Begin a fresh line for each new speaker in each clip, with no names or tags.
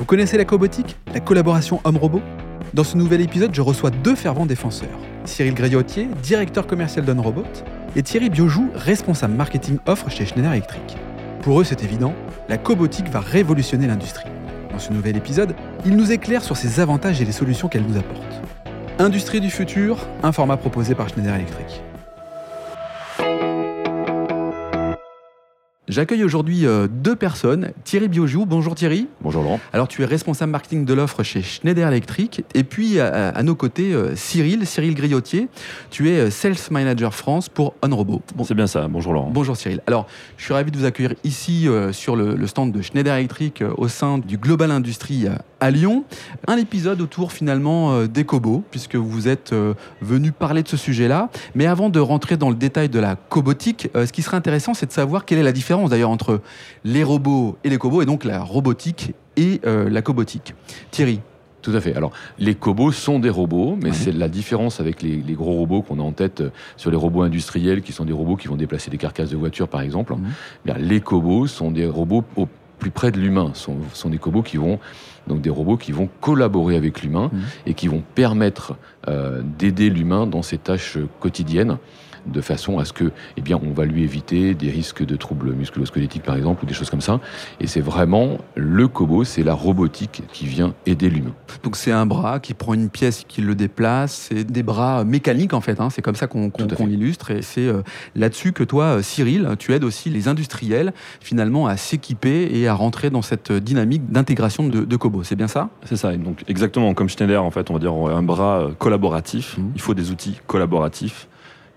Vous connaissez la cobotique La collaboration homme-robot? Dans ce nouvel épisode, je reçois deux fervents défenseurs. Cyril Griotier, directeur commercial d'OnRobot, et Thierry Biojou, responsable marketing offre chez Schneider Electric. Pour eux, c'est évident, la cobotique va révolutionner l'industrie. Dans ce nouvel épisode, ils nous éclairent sur ses avantages et les solutions qu'elle nous apporte. Industrie du futur, un format proposé par Schneider Electric. J'accueille aujourd'hui euh, deux personnes. Thierry Biojou, bonjour Thierry.
Bonjour Laurent.
Alors tu es responsable marketing de l'offre chez Schneider Electric. Et puis à, à nos côtés, euh, Cyril, Cyril Griotier. Tu es euh, Sales Manager France pour OnRobot.
Bon, C'est bien ça, bonjour Laurent.
Bonjour Cyril. Alors je suis ravi de vous accueillir ici euh, sur le, le, stand de Schneider Electric euh, au sein du Global Industrie à Lyon. Un épisode autour finalement euh, des cobots, puisque vous êtes venu parler de ce sujet-là. Mais avant de rentrer dans le détail de la cobotique, ce qui serait intéressant, c'est de savoir quelle est la différence d'ailleurs entre les robots et les cobots, et donc la robotique et euh, la cobotique. Thierry
tout à fait. Alors, les cobots sont des robots, mais c'est la différence avec les, les gros robots qu'on a en tête euh, sur les robots industriels, qui sont des robots qui vont déplacer des carcasses de voitures, par exemple. Bien, les cobots sont des robots au plus près de l'humain. Ce sont, sont, des cobots qui vont donc des robots qui vont collaborer avec l'humain mmh. et qui vont permettre euh, d'aider l'humain dans ses tâches quotidiennes de façon à ce que, eh bien, on va lui éviter des risques de troubles musculo-squelettiques, par exemple, ou des choses comme ça. Et c'est vraiment le cobot, c'est la robotique qui vient aider l'humain.
Donc c'est un bras qui prend une pièce, qui le déplace. C'est des bras mécaniques, en fait. Hein. C'est comme ça qu'on qu qu l'illustre. Et c'est euh, là-dessus que toi, Cyril, tu aides aussi les industriels, finalement, à s'équiper et à rentrer dans cette dynamique d'intégration de, de cobots. C'est bien ça?
C'est ça. Et donc, exactement comme Schneider, en fait, on va dire un bras collaboratif. Mmh. Il faut des outils collaboratifs.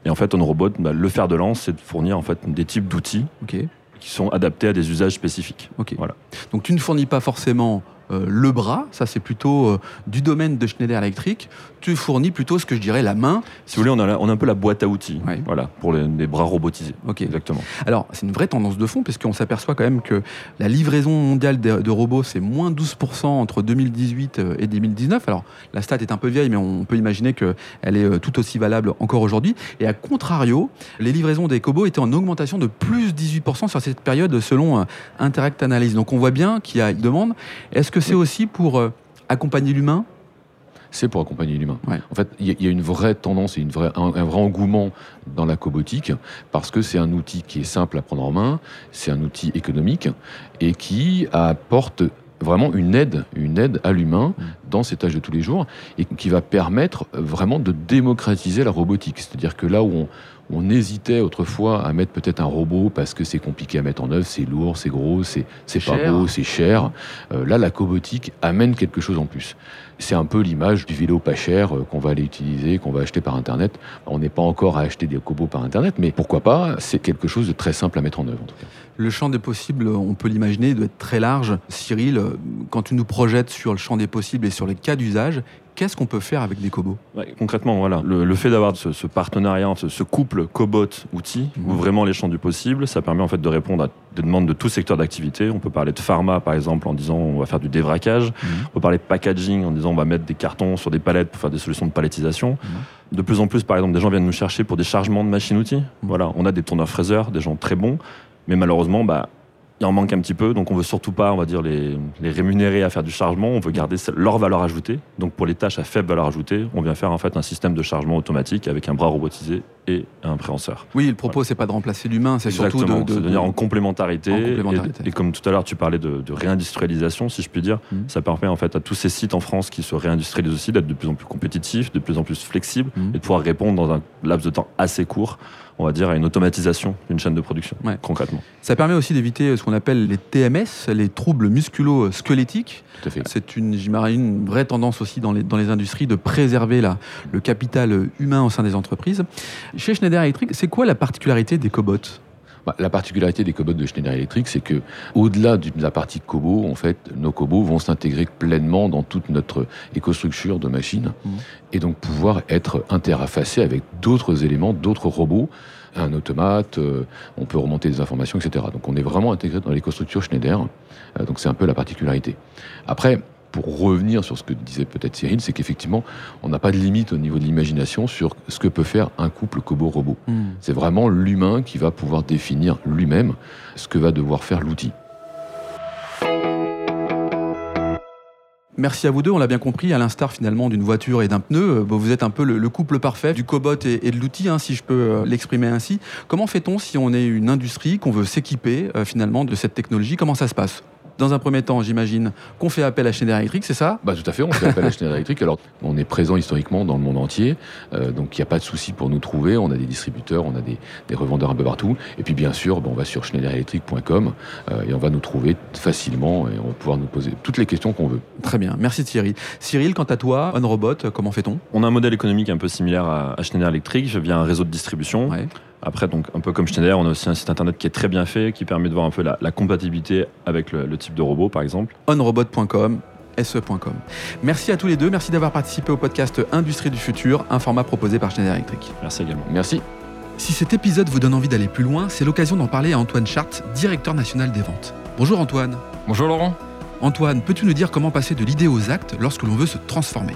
Et en fait, OnRobot, bah, le fer de lance, c'est de fournir en fait des types d'outils
okay.
qui sont adaptés à des usages spécifiques.
Okay.
Voilà.
Donc tu ne fournis pas forcément euh, le bras, ça c'est plutôt euh, du domaine de Schneider Electric. Tu fournis plutôt ce que je dirais la main.
Si vous voulez, on a, la, on a un peu la boîte à outils,
ouais.
voilà, pour les, les, bras robotisés.
Ok.
Exactement.
Alors c'est une vraie tendance de fond, puisqu'on s'aperçoit quand même que la livraison mondiale de, de robots c'est moins 12% entre 2018 euh, et 2019. Alors la stat est un peu vieille, mais on peut imaginer qu'elle est tout aussi valable encore aujourd'hui. Et à contrario, les livraisons des cobots étaient en augmentation de plus 18% sur cette période selon Interact Analyse. Donc on voit bien qu'il y a une demande. Est-ce que c'est aussi pour euh, accompagner l'humain
c'est pour accompagner l'humain.
Ouais.
En fait, il y, y, a une vraie tendance et une vraie, un, un, vrai engouement dans la cobotique parce que c'est un outil qui est simple à prendre en main, c'est un outil économique et qui apporte vraiment une aide, une aide à l'humain mmh. dans ses tâches de tous les jours et qui va permettre vraiment de démocratiser la robotique. C'est-à-dire que là où on, on hésitait autrefois à mettre peut-être un robot parce que c'est compliqué à mettre en œuvre, c'est lourd, c'est gros, c'est pas beau, c'est cher. Euh, là, la cobotique amène quelque chose en plus. C'est un peu l'image du vélo pas cher euh, qu'on va aller utiliser, qu'on va acheter par Internet. On n'est pas encore à acheter des cobots par Internet, mais pourquoi pas C'est quelque chose de très simple à mettre en œuvre. En tout cas.
Le champ des possibles, on peut l'imaginer, doit être très large. Cyril, quand tu nous projettes sur le champ des possibles et sur les cas d'usage, qu'est-ce qu'on peut faire avec des cobots
ouais, Concrètement, voilà, le, le fait d'avoir ce, ce, partenariat, ce, ce couple cobot-outil, mmh. ouvre vraiment les champs du possible. Ça permet en fait de répondre à des demandes de tout secteur d'activité. On peut parler de pharma, par exemple, en disant on va faire du dévraquage. Mmh. On peut parler de packaging, en disant on va mettre des cartons sur des palettes pour faire des solutions de palettisation. Mmh. De plus en plus, par exemple, des gens viennent nous chercher pour des chargements de machines-outils. Voilà, on a des tourneurs fraiseurs, des gens très bons, mais malheureusement, bah, il en manque un petit peu, donc on veut surtout pas, on va dire, les, les, rémunérer à faire du chargement, on veut garder leur valeur ajoutée. Donc pour les tâches à faible valeur ajoutée, on vient faire en fait un système de chargement automatique avec un bras robotisé et un préhenseur.
Oui, le propos voilà. c'est pas de remplacer l'humain, c'est surtout de, de,
de venir en complémentarité.
En complémentarité.
Et, et, comme tout à l'heure tu parlais de, de, réindustrialisation, si je puis dire, mmh. ça permet en fait à tous ces sites en France qui se réindustrialisent aussi d'être de plus en plus compétitifs, de plus en plus flexibles mmh. et de pouvoir répondre dans un laps de temps assez court on va dire, à une automatisation d'une chaîne de production,
ouais.
concrètement.
Ça permet aussi d'éviter ce qu'on appelle les TMS, les troubles musculo-squelettiques. C'est une, une vraie tendance aussi dans les, dans les industries de préserver la, le capital humain au sein des entreprises. Chez Schneider Electric, c'est quoi la particularité des cobots?
Bah, la particularité des cobots de Schneider Electric, c'est que au-delà de la partie cobot, en fait, nos cobots vont s'intégrer pleinement dans toute notre écostructure de machines mmh. et donc pouvoir être interfacés avec d'autres éléments, d'autres robots, un automate, euh, on peut remonter des informations, etc. Donc on est vraiment intégré dans l'écostructure Schneider. Euh, donc c'est un peu la particularité. Après, pour revenir sur ce que disait peut-être Cyril, c'est qu'effectivement, on n'a pas de limite au niveau de l'imagination sur ce que peut faire un couple cobo-robot.
Hmm.
Mmh. C'est vraiment l'humain qui va pouvoir définir lui-même ce que va devoir faire l'outil.
Merci à vous deux, on l'a bien compris, à l'instar finalement d'une voiture et d'un pneu, euh, vous êtes un peu le, couple parfait du cobot et, de l'outil, hein, si je peux euh, l'exprimer ainsi. Comment fait-on si on est une industrie, qu'on veut s'équiper euh, finalement de cette technologie? Comment ça se passe? Dans un premier temps, j'imagine qu'on fait appel à Schneider Electric, c'est ça?
Bah, Tout à fait, on fait appel à Schneider Electric. Alors, on est présent historiquement dans le monde entier, euh, donc il n'y a pas de souci pour nous trouver. On a des distributeurs, on a des, revendeurs un peu partout. Et puis, bien sûr, on va sur schneiderelectric.com euh, et on va nous trouver facilement et on va pouvoir nous poser toutes les questions qu'on veut.
Très bien, merci Thierry. Cyril, quant à toi, OnRobot, comment fait-on?
On a un modèle économique un peu similaire à, Schneider Electric via un réseau de distribution. Après, donc, un peu comme Schneider, on a aussi un site internet qui est très bien fait, qui permet de voir un peu la, compatibilité avec le, type de robot, par exemple.
onrobot.com se.com. Merci à tous les deux, merci d'avoir participé au podcast Industrie du futur, un format proposé par Schneider Electric.
Merci également.
Merci.
Si cet épisode vous donne envie d'aller plus loin, c'est l'occasion d'en parler à Antoine Chart, directeur national des ventes. Bonjour Antoine.
Bonjour Laurent.
Antoine, peux-tu nous dire comment passer de l'idée aux actes lorsque l'on veut se transformer?